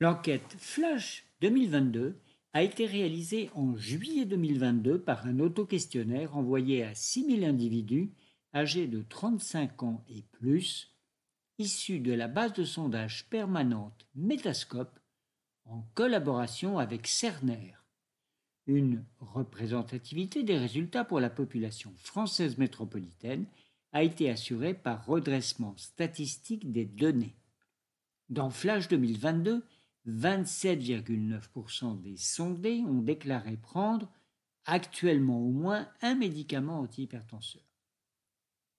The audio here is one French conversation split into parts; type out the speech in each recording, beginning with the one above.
L'enquête Flash 2022 a été réalisée en juillet 2022 par un autoquestionnaire envoyé à 6000 individus âgés de 35 ans et plus, issus de la base de sondage permanente Metascope en collaboration avec Cerner. Une représentativité des résultats pour la population française métropolitaine a été assurée par redressement statistique des données. Dans Flash 2022, 27,9% des sondés ont déclaré prendre actuellement au moins un médicament antihypertenseur.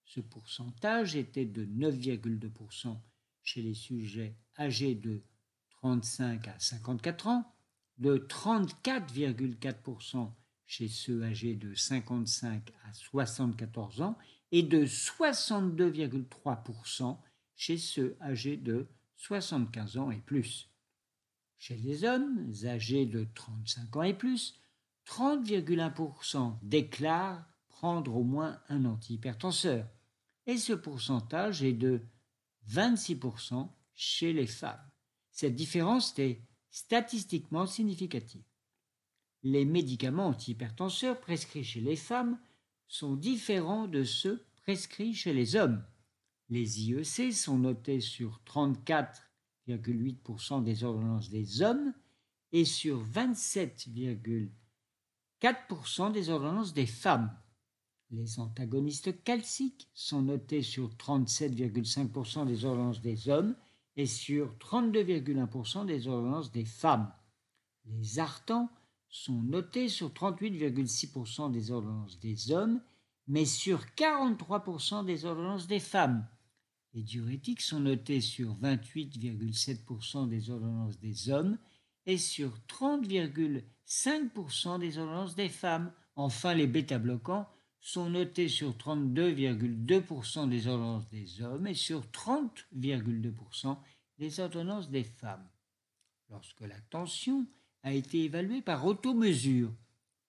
Ce pourcentage était de 9,2% chez les sujets âgés de 35 à 54 ans, de 34,4% chez ceux âgés de 55 à 74 ans et de 62,3% chez ceux âgés de 75 ans et plus. Chez les hommes âgés de 35 ans et plus, 30,1% déclarent prendre au moins un antihypertenseur, et ce pourcentage est de 26% chez les femmes. Cette différence est statistiquement significative. Les médicaments antihypertenseurs prescrits chez les femmes sont différents de ceux prescrits chez les hommes. Les IEC sont notés sur 34,8% des ordonnances des hommes et sur 27,4% des ordonnances des femmes. Les antagonistes calciques sont notés sur 37,5% des ordonnances des hommes et sur 32,1% des ordonnances des femmes. Les artans sont notés sur 38,6% des ordonnances des hommes, mais sur 43% des ordonnances des femmes. Les diurétiques sont notés sur 28,7% des ordonnances des hommes et sur 30,5% des ordonnances des femmes. Enfin, les bêta-bloquants sont notés sur 32,2% des ordonnances des hommes et sur 30,2% des ordonnances des femmes. Lorsque la tension a été évaluée par automesure,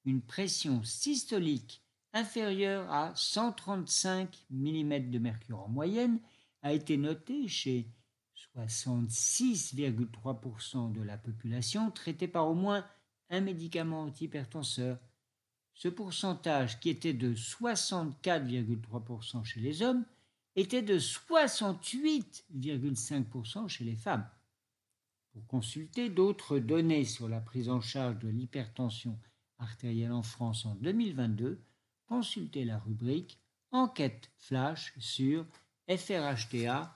une pression systolique inférieure à 135 mm de mercure en moyenne a été notée chez 66,3% de la population traitée par au moins un médicament antihypertenseur ce pourcentage, qui était de 64,3% chez les hommes, était de 68,5% chez les femmes. Pour consulter d'autres données sur la prise en charge de l'hypertension artérielle en France en 2022, consultez la rubrique Enquête flash sur frhta.org.